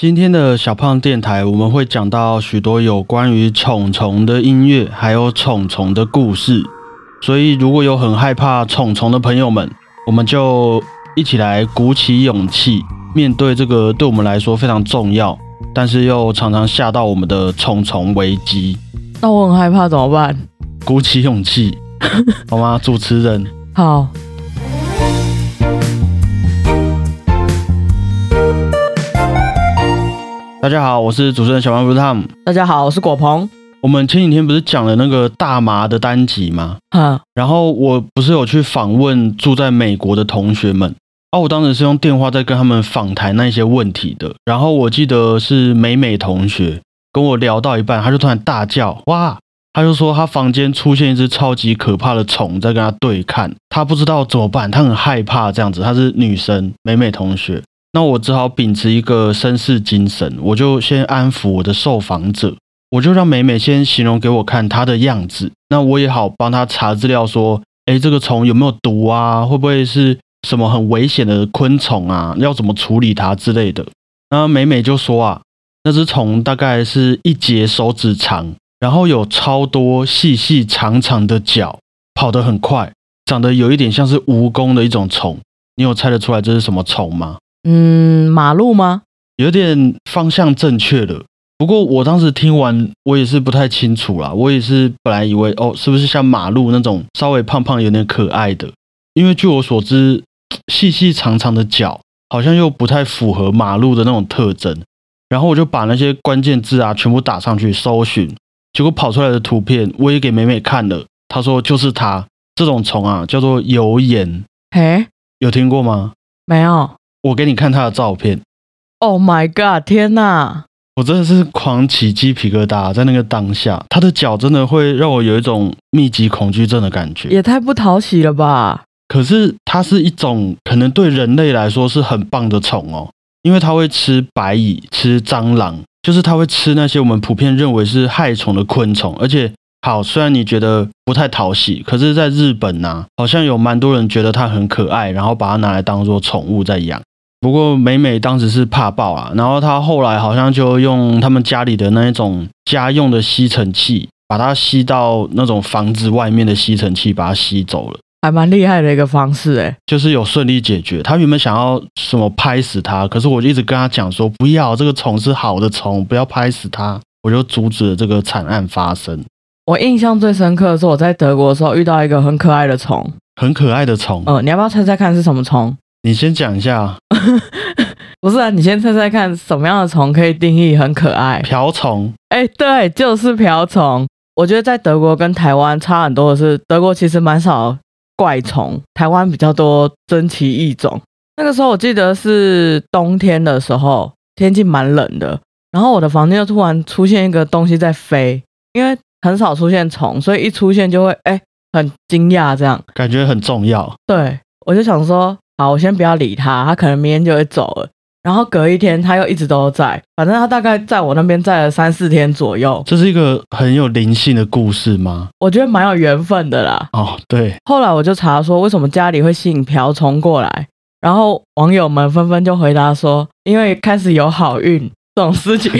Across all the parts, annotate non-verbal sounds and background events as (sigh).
今天的小胖电台，我们会讲到许多有关于虫虫的音乐，还有虫虫的故事。所以，如果有很害怕虫虫的朋友们，我们就一起来鼓起勇气，面对这个对我们来说非常重要，但是又常常吓到我们的虫虫危机。那我很害怕怎么办？鼓起勇气，好吗？主持人，(laughs) 好。家好，我是主持人小胖不是 Tom。大家好，我是果鹏。我们前几天不是讲了那个大麻的单集吗？哈，然后我不是有去访问住在美国的同学们，啊，我当时是用电话在跟他们访谈那些问题的。然后我记得是美美同学跟我聊到一半，他就突然大叫：“哇！”他就说他房间出现一只超级可怕的虫在跟他对看，他不知道怎么办，他很害怕这样子。她是女生，美美同学。那我只好秉持一个绅士精神，我就先安抚我的受访者，我就让美美先形容给我看它的样子，那我也好帮她查资料，说，哎，这个虫有没有毒啊？会不会是什么很危险的昆虫啊？要怎么处理它之类的？那美美就说啊，那只虫大概是一节手指长，然后有超多细细长长的脚，跑得很快，长得有一点像是蜈蚣的一种虫。你有猜得出来这是什么虫吗？嗯，马路吗？有点方向正确了，不过我当时听完，我也是不太清楚啦。我也是本来以为哦，是不是像马路那种稍微胖胖、有点可爱的？因为据我所知，(tsk) 细细长长的脚好像又不太符合马路的那种特征。然后我就把那些关键字啊全部打上去搜寻，结果跑出来的图片我也给美美看了，她说就是它这种虫啊，叫做油盐。嘿，有听过吗？没有。我给你看他的照片，Oh my god！天哪，我真的是狂起鸡皮疙瘩，在那个当下，他的脚真的会让我有一种密集恐惧症的感觉，也太不讨喜了吧！可是它是一种可能对人类来说是很棒的虫哦，因为它会吃白蚁、吃蟑螂，就是它会吃那些我们普遍认为是害虫的昆虫，而且好，虽然你觉得不太讨喜，可是在日本呢，好像有蛮多人觉得它很可爱，然后把它拿来当做宠物在养。不过美美当时是怕爆啊，然后她后来好像就用他们家里的那一种家用的吸尘器，把它吸到那种房子外面的吸尘器，把它吸走了，还蛮厉害的一个方式哎，就是有顺利解决。他原本想要什么拍死它，可是我就一直跟他讲说不要，这个虫是好的虫，不要拍死它，我就阻止了这个惨案发生。我印象最深刻的是我在德国的时候遇到一个很可爱的虫，很可爱的虫，嗯，你要不要猜猜看是什么虫？你先讲一下，(laughs) 不是啊，你先猜猜看，什么样的虫可以定义很可爱？瓢虫。哎，对，就是瓢虫。我觉得在德国跟台湾差很多的是，德国其实蛮少怪虫，台湾比较多珍奇异种。那个时候我记得是冬天的时候，天气蛮冷的，然后我的房间就突然出现一个东西在飞，因为很少出现虫，所以一出现就会哎很惊讶，这样感觉很重要。对，我就想说。好，我先不要理他，他可能明天就会走了。然后隔一天，他又一直都在，反正他大概在我那边在了三四天左右。这是一个很有灵性的故事吗？我觉得蛮有缘分的啦。哦，对。后来我就查说，为什么家里会吸引瓢虫过来？然后网友们纷纷就回答说，因为开始有好运这种事情，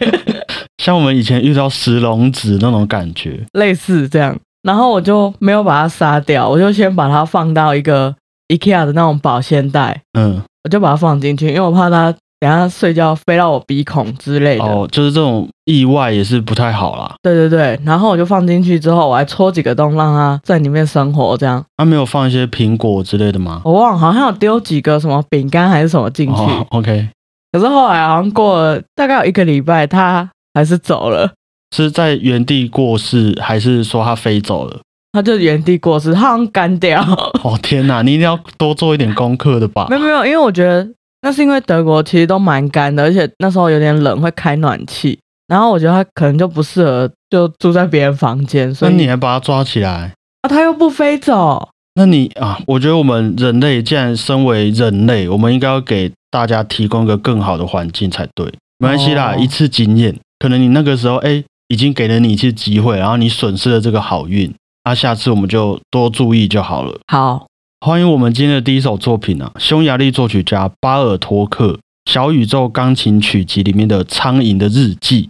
(laughs) 像我们以前遇到石龙子那种感觉，类似这样。然后我就没有把它杀掉，我就先把它放到一个。IKEA 的那种保鲜袋，嗯，我就把它放进去，因为我怕它等下睡觉飞到我鼻孔之类的。哦，就是这种意外也是不太好啦。对对对，然后我就放进去之后，我还戳几个洞让它在里面生活，这样。它没有放一些苹果之类的吗？我忘了，好像有丢几个什么饼干还是什么进去。(laughs) OK。可是后来好像过了大概有一个礼拜，它还是走了。是在原地过世，还是说它飞走了？它就原地过世，他好像干掉。哦天哪，你一定要多做一点功课的吧？没有没有，因为我觉得那是因为德国其实都蛮干的，而且那时候有点冷，会开暖气。然后我觉得他可能就不适合就住在别人房间，所以你还把他抓起来啊？他又不飞走？那你啊，我觉得我们人类既然身为人类，我们应该要给大家提供一个更好的环境才对。没关系啦，一次经验，可能你那个时候哎，已经给了你一次机会，然后你损失了这个好运。那下次我们就多注意就好了。好，欢迎我们今天的第一首作品啊，匈牙利作曲家巴尔托克小宇宙钢琴曲集里面的《苍蝇的日记》。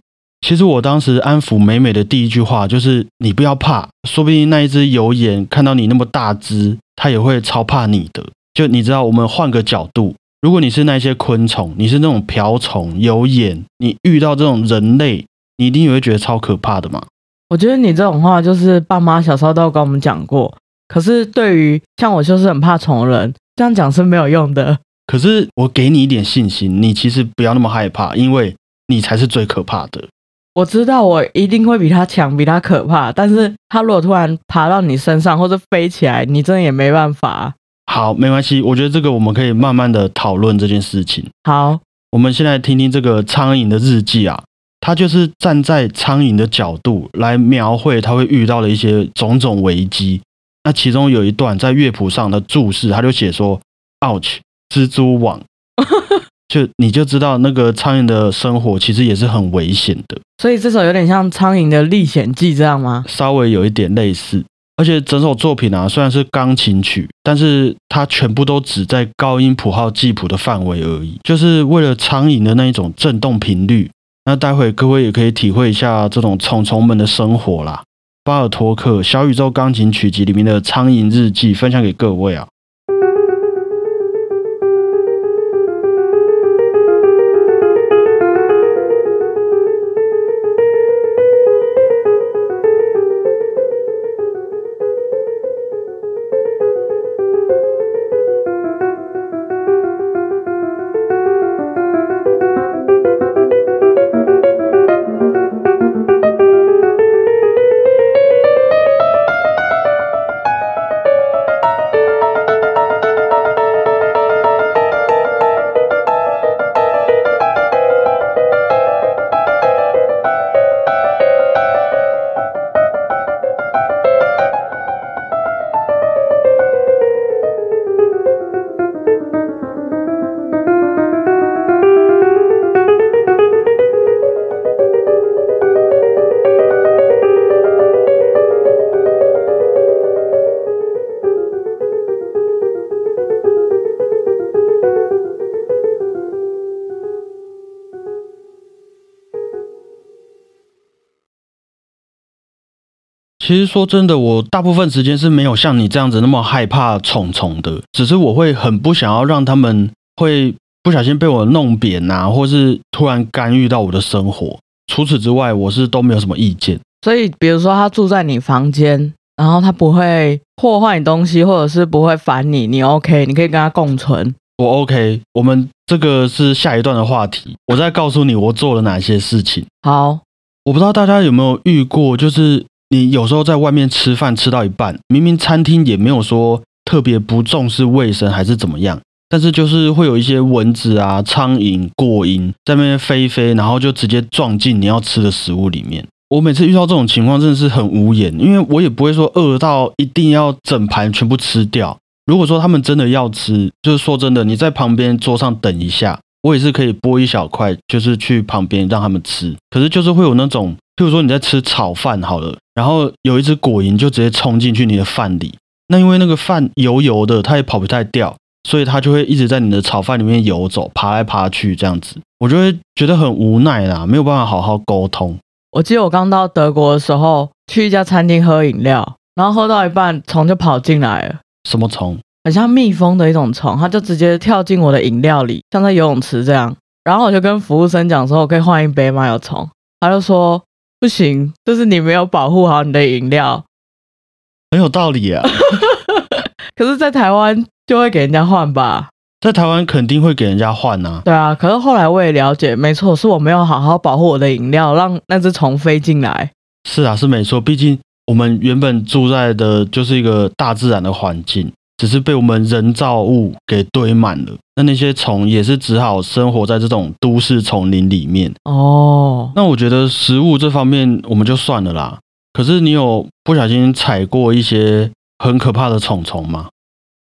其实我当时安抚美美的第一句话就是：“你不要怕，说不定那一只油眼看到你那么大只，它也会超怕你的。”就你知道，我们换个角度，如果你是那些昆虫，你是那种瓢虫、油眼，你遇到这种人类，你一定也会觉得超可怕的嘛。我觉得你这种话就是爸妈小时候都有跟我们讲过，可是对于像我就是很怕虫人，这样讲是没有用的。可是我给你一点信心，你其实不要那么害怕，因为你才是最可怕的。我知道我一定会比他强，比他可怕，但是他如果突然爬到你身上或者飞起来，你真的也没办法。好，没关系，我觉得这个我们可以慢慢的讨论这件事情。好，我们现在听听这个苍蝇的日记啊，他就是站在苍蝇的角度来描绘他会遇到的一些种种危机。那其中有一段在乐谱上的注释，他就写说：“ouch，蜘蛛网。(laughs) ”就你就知道那个苍蝇的生活其实也是很危险的。所以这首有点像《苍蝇的历险记》这样吗？稍微有一点类似。而且整首作品啊，虽然是钢琴曲，但是它全部都只在高音谱号记谱的范围而已，就是为了苍蝇的那一种振动频率。那待会各位也可以体会一下这种虫虫们的生活啦。巴尔托克《小宇宙钢琴曲集》里面的《苍蝇日记》分享给各位啊。其实说真的，我大部分时间是没有像你这样子那么害怕虫虫的，只是我会很不想要让他们会不小心被我弄扁呐，或是突然干预到我的生活。除此之外，我是都没有什么意见。所以，比如说他住在你房间，然后他不会破坏你东西，或者是不会烦你，你 OK，你可以跟他共存。我 OK，我们这个是下一段的话题，我再告诉你我做了哪些事情。好，我不知道大家有没有遇过，就是你有时候在外面吃饭吃到一半，明明餐厅也没有说特别不重视卫生还是怎么样，但是就是会有一些蚊子啊、苍蝇、过蝇在那边飞飞，然后就直接撞进你要吃的食物里面。我每次遇到这种情况真的是很无言，因为我也不会说饿到一定要整盘全部吃掉。如果说他们真的要吃，就是说真的，你在旁边桌上等一下，我也是可以剥一小块，就是去旁边让他们吃。可是就是会有那种，譬如说你在吃炒饭好了，然后有一只果蝇就直接冲进去你的饭里，那因为那个饭油油的，它也跑不太掉，所以它就会一直在你的炒饭里面游走，爬来爬去这样子，我就会觉得很无奈啦，没有办法好好沟通。我记得我刚到德国的时候，去一家餐厅喝饮料，然后喝到一半，虫就跑进来了，什么虫？很像蜜蜂的一种虫，它就直接跳进我的饮料里，像在游泳池这样。然后我就跟服务生讲说：“我可以换一杯吗？有虫。”他就说：“不行，就是你没有保护好你的饮料。很有道理啊，” (laughs) 可是，在台湾就会给人家换吧？在台湾肯定会给人家换啊。对啊，可是后来我也了解，没错，是我没有好好保护我的饮料，让那只虫飞进来。是啊，是没错，毕竟我们原本住在的就是一个大自然的环境，只是被我们人造物给堆满了。那那些虫也是只好生活在这种都市丛林里面。哦，那我觉得食物这方面我们就算了啦。可是你有不小心踩过一些很可怕的虫虫吗？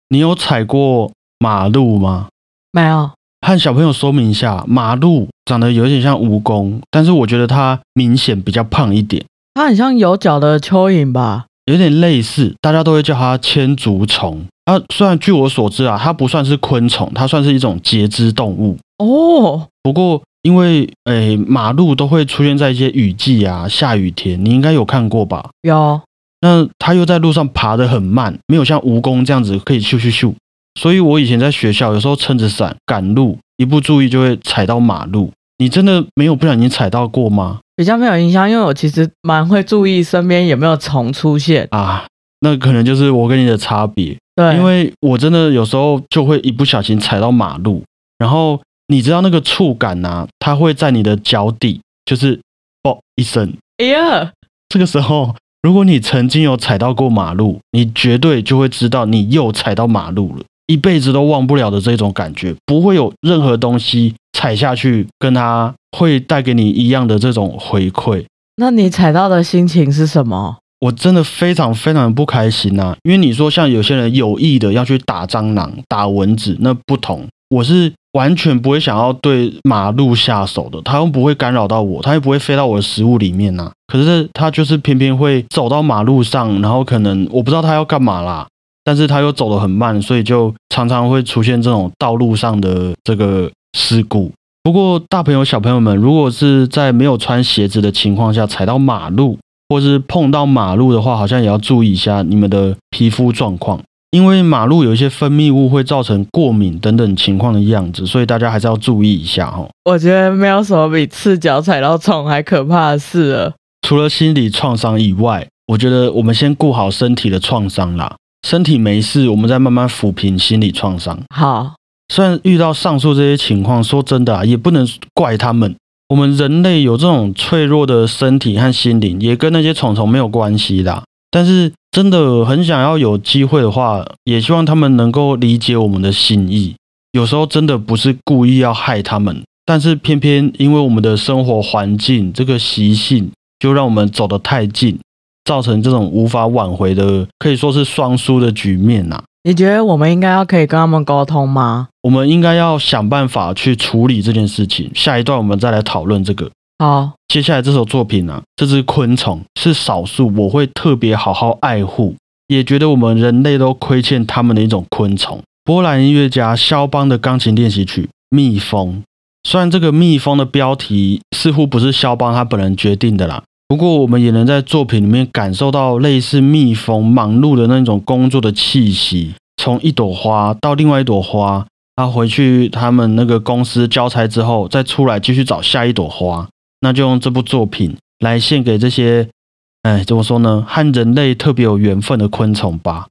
你有踩过马路吗？没有。和小朋友说明一下，马路长得有点像蜈蚣，但是我觉得它明显比较胖一点。它很像有脚的蚯蚓吧？有点类似，大家都会叫它千足虫。啊，虽然据我所知啊，它不算是昆虫，它算是一种节肢动物。哦，不过因为诶马路都会出现在一些雨季啊、下雨天，你应该有看过吧？有，那它又在路上爬得很慢，没有像蜈蚣这样子可以咻咻咻。所以我以前在学校有时候撑着伞赶路，一不注意就会踩到马路。你真的没有不小心踩到过吗？比较没有印象，因为我其实蛮会注意身边有没有虫出现。啊，那可能就是我跟你的差别，对，因为我真的有时候就会一不小心踩到马路，然后你知道那个触感呐、它会在你的脚底，就是啵一声，哎呀，这个时候，如果你曾经有踩到过马路，你绝对就会知道你又踩到马路了，一辈子都忘不了的这种感觉，不会有任何东西踩下去跟它会带给你一样的这种回馈。那你踩到的心情是什么？我真的非常非常不开心呐、因为你说像有些人有意的要去打蟑螂、打蚊子，那不同。我是完全不会想要对马路下手的，它又不会干扰到我，它又不会飞到我的食物里面呐、可是它就是偏偏会走到马路上，然后可能我不知道它要干嘛啦，但是它又走得很慢，所以就常常会出现这种道路上的这个事故。不过大朋友小朋友们，如果是在没有穿鞋子的情况下踩到马路，或是碰到马路的话，好像也要注意一下你们的皮肤状况，因为马路有一些分泌物会造成过敏等等情况的样子，所以大家还是要注意一下哦。我觉得没有什么比赤脚踩到虫还可怕的事了。除了心理创伤以外，我觉得我们先顾好身体的创伤啦，身体没事，我们再慢慢抚平心理创伤。好，虽然遇到上述这些情况，说真的啊，也不能怪他们。我们人类有这种脆弱的身体和心灵，也跟那些虫虫没有关系啦。但是真的很想要有机会的话，也希望他们能够理解我们的心意。有时候真的不是故意要害他们，但是偏偏因为我们的生活环境这个习性，就让我们走得太近，造成这种无法挽回的，可以说是双输的局面呐、你觉得我们应该要可以跟他们沟通吗？我们应该要想办法去处理这件事情。下一段我们再来讨论这个。好，接下来这首作品啊，这只昆虫是少数我会特别好好爱护，也觉得我们人类都亏欠他们的一种昆虫。波兰音乐家肖邦的钢琴练习曲《蜜蜂》，虽然这个蜜蜂的标题似乎不是肖邦他本人决定的啦，不过我们也能在作品里面感受到类似蜜蜂忙碌的那种工作的气息，从一朵花到另外一朵花，他回去他们那个公司交差之后，再出来继续找下一朵花。那就用这部作品来献给这些，哎，怎么说呢，和人类特别有缘分的昆虫吧。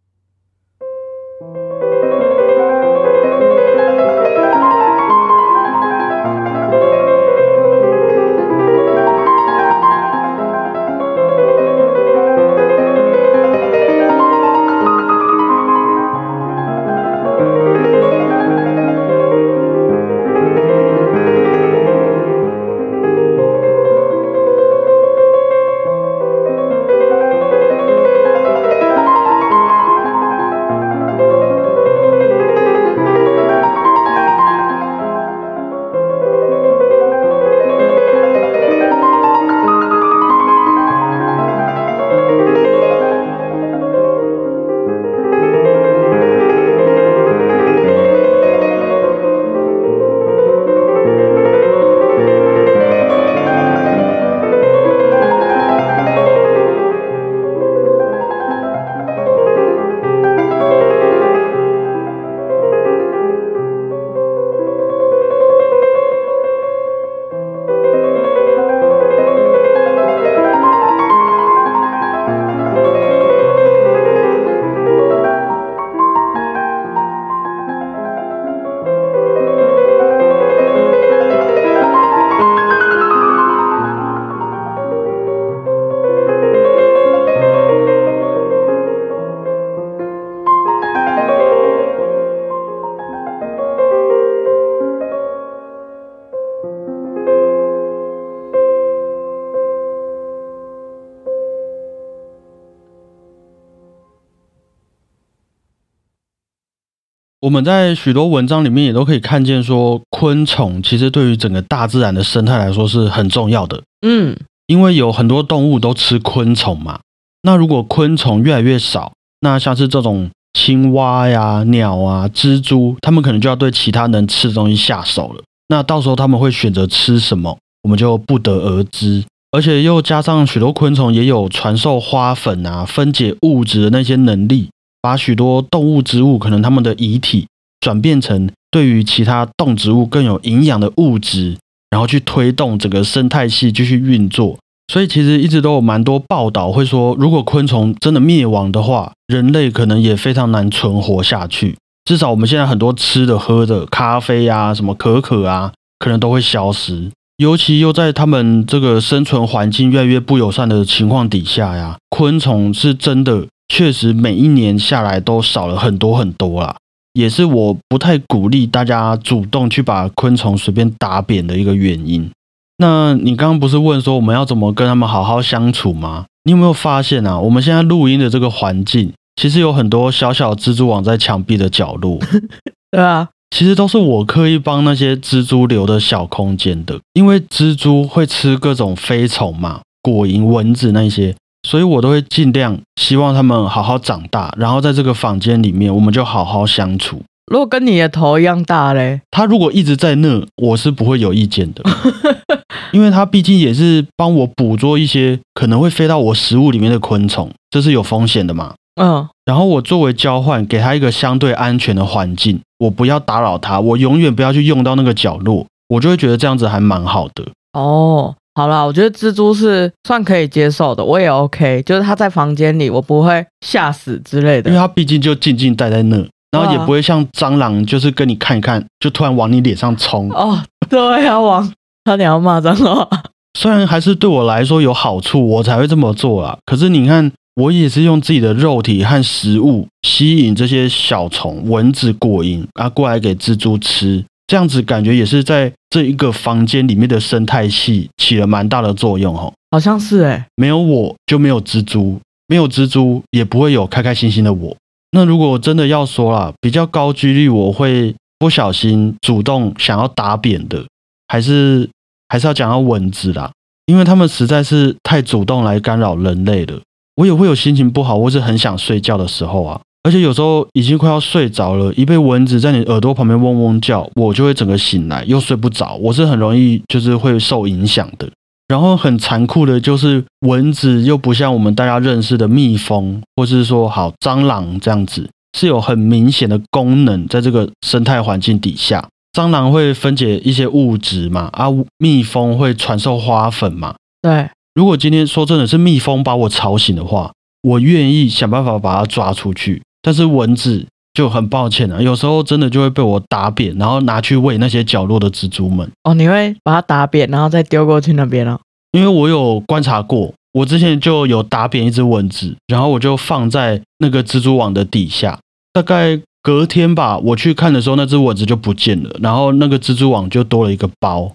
我们在许多文章里面也都可以看见说，昆虫其实对于整个大自然的生态来说是很重要的，嗯，因为有很多动物都吃昆虫嘛。那如果昆虫越来越少，那像是这种青蛙呀、鸟啊、蜘蛛，它们可能就要对其他能吃的东西下手了。那到时候他们会选择吃什么，我们就不得而知。而且又加上许多昆虫也有传授花粉啊、分解物质的那些能力，把许多动物、植物可能它们的遗体转变成对于其他动植物更有营养的物质，然后去推动整个生态系继续运作。所以其实一直都有蛮多报道会说，如果昆虫真的灭亡的话，人类可能也非常难存活下去。至少我们现在很多吃的、喝的、咖啡啊、什么可可啊，可能都会消失。尤其又在他们这个生存环境越来越不友善的情况底下呀，昆虫是真的确实每一年下来都少了很多很多啦，也是我不太鼓励大家主动去把昆虫随便打扁的一个原因。那你刚刚不是问说我们要怎么跟他们好好相处吗？你有没有发现啊？我们现在录音的这个环境，其实有很多小小蜘蛛网在墙壁的角落。(laughs) 对啊。其实都是我刻意帮那些蜘蛛留的小空间的，因为蜘蛛会吃各种飞虫嘛，果蝇、蚊子那些，所以我都会尽量希望他们好好长大，然后在这个房间里面，我们就好好相处。如果跟你的头一样大嘞，他如果一直在那，我是不会有意见的，(laughs) 因为他毕竟也是帮我捕捉一些可能会飞到我食物里面的昆虫，这是有风险的嘛。嗯，然后我作为交换，给他一个相对安全的环境，我不要打扰他，我永远不要去用到那个角落，我就会觉得这样子还蛮好的。哦，好啦，我觉得蜘蛛是算可以接受的，我也 OK，就是它在房间里，我不会吓死之类的，因为它毕竟就静静待在那，然后也不会像蟑螂，就是跟你看一看，就突然往你脸上冲。哦，对啊，往他你要骂蟑螂，虽然还是对我来说有好处，我才会这么做啦。可是你看。我也是用自己的肉体和食物吸引这些小虫、蚊子、果蝇啊过来给蜘蛛吃，这样子感觉也是在这一个房间里面的生态系起了蛮大的作用哦。好像是哎，没有我就没有蜘蛛，没有蜘蛛也不会有开开心心的我。那如果真的要说啦，比较高几率我会不小心主动想要打扁的，还是还是要讲到蚊子啦，因为他们实在是太主动来干扰人类了。我也会有心情不好或是很想睡觉的时候啊，而且有时候已经快要睡着了，一被蚊子在你耳朵旁边嗡嗡叫，我就会整个醒来，又睡不着。我是很容易就是会受影响的。然后很残酷的就是蚊子又不像我们大家认识的蜜蜂，或是说好蟑螂这样子，是有很明显的功能在这个生态环境底下。蟑螂会分解一些物质嘛，啊，蜜蜂会传授花粉嘛，对。如果今天说真的是蜜蜂把我吵醒的话，我愿意想办法把它抓出去。但是蚊子就很抱歉了，有时候真的就会被我打扁，然后拿去喂那些角落的蜘蛛们。哦，你会把它打扁，然后再丢过去那边哦？因为我有观察过，我之前就有打扁一只蚊子，然后我就放在那个蜘蛛网的底下。大概隔天吧，我去看的时候，那只蚊子就不见了，然后那个蜘蛛网就多了一个包。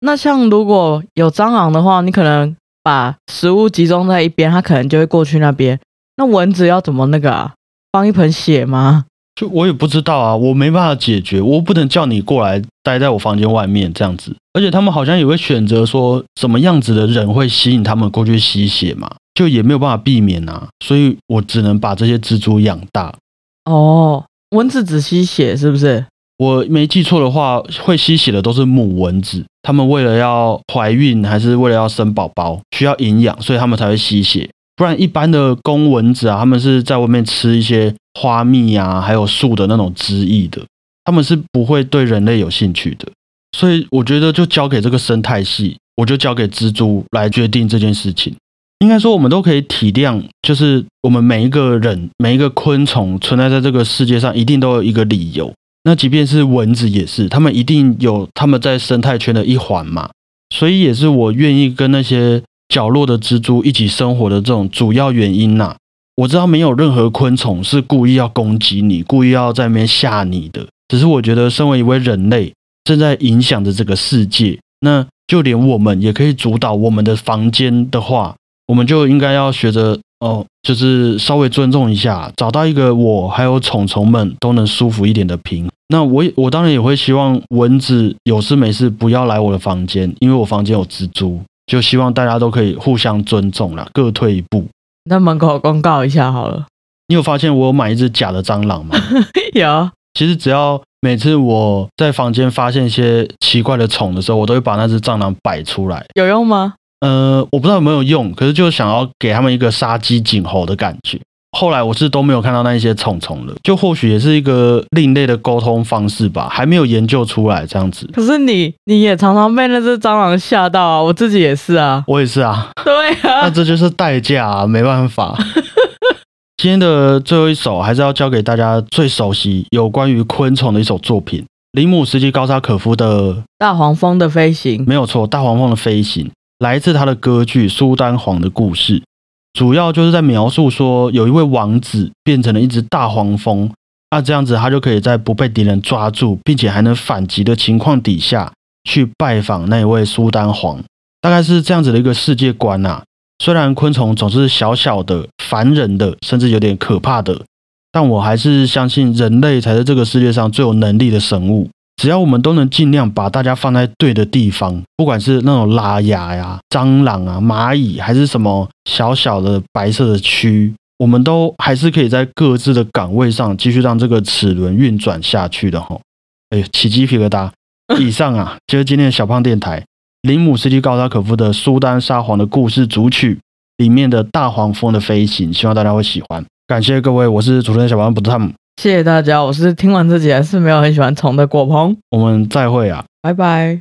那像如果有蟑螂的话，你可能把食物集中在一边，它可能就会过去那边。那蚊子要怎么那个啊？放一盆血吗？就我也不知道啊，我没办法解决，我不能叫你过来待在我房间外面这样子。而且他们好像也会选择说什么样子的人会吸引他们过去吸血嘛，就也没有办法避免啊。所以我只能把这些蜘蛛养大。哦，蚊子只吸血是不是？我没记错的话，会吸血的都是母蚊子。他们为了要怀孕，还是为了要生宝宝，需要营养，所以他们才会吸血。不然，一般的公蚊子啊，它们是在外面吃一些花蜜啊，还有树的那种汁液的，它们是不会对人类有兴趣的。所以，我觉得就交给这个生态系，我就交给蜘蛛来决定这件事情。应该说，我们都可以体谅，就是我们每一个人、每一个昆虫存在在这个世界上，一定都有一个理由。那即便是蚊子也是，他们一定有他们在生态圈的一环嘛，所以也是我愿意跟那些角落的蜘蛛一起生活的这种主要原因呐。我知道没有任何昆虫是故意要攻击你，故意要在那边吓你的，只是我觉得身为一位人类，正在影响着这个世界，那就连我们也可以主导我们的房间的话，我们就应该要学着。哦，就是稍微尊重一下，找到一个我还有虫虫们都能舒服一点的平。那我我当然也会希望蚊子有事没事不要来我的房间，因为我房间有蜘蛛。就希望大家都可以互相尊重啦，各退一步。那门口公告一下好了。你有发现我有买一只假的蟑螂吗？(laughs) 有，其实只要每次我在房间发现一些奇怪的虫的时候，我都会把那只蟑螂摆出来。有用吗？呃，我不知道有没有用，可是就想要给他们一个杀鸡儆猴的感觉。后来我是都没有看到那一些虫虫了，就或许也是一个另类的沟通方式吧，还没有研究出来这样子。可是你你也常常被那只蟑螂吓到啊，我自己也是啊。我也是啊，(laughs) 对啊那啊，这就是代价啊，没办法。(laughs) 今天的最后一首还是要教给大家最熟悉有关于昆虫的一首作品——林姆斯基高沙可夫的大黄蜂的飞行，没有错，《大黄蜂的飞行》来自他的歌剧《苏丹黄的故事》，主要就是在描述说，有一位王子变成了一只大黄蜂，那这样子他就可以在不被敌人抓住，并且还能反击的情况底下，去拜访那位苏丹皇，大概是这样子的一个世界观呐、虽然昆虫总是小小的、烦人的，甚至有点可怕的，但我还是相信人类才是这个世界上最有能力的生物。只要我们都能尽量把大家放在对的地方，不管是那种拉牙呀、蟑螂啊、蚂蚁，还是什么小小的白色的蛆，我们都还是可以在各自的岗位上继续让这个齿轮运转下去的吼。哎，起鸡皮疙瘩。(laughs) 以上啊，就是今天的小胖电台林姆斯基高沙可夫的《苏丹沙皇的故事》主曲里面的大黄蜂的飞行，希望大家会喜欢。感谢各位，我是主持人小胖不汤姆，谢谢大家。我是听完这集还是没有很喜欢虫的果鹏，我们再会啊。拜拜。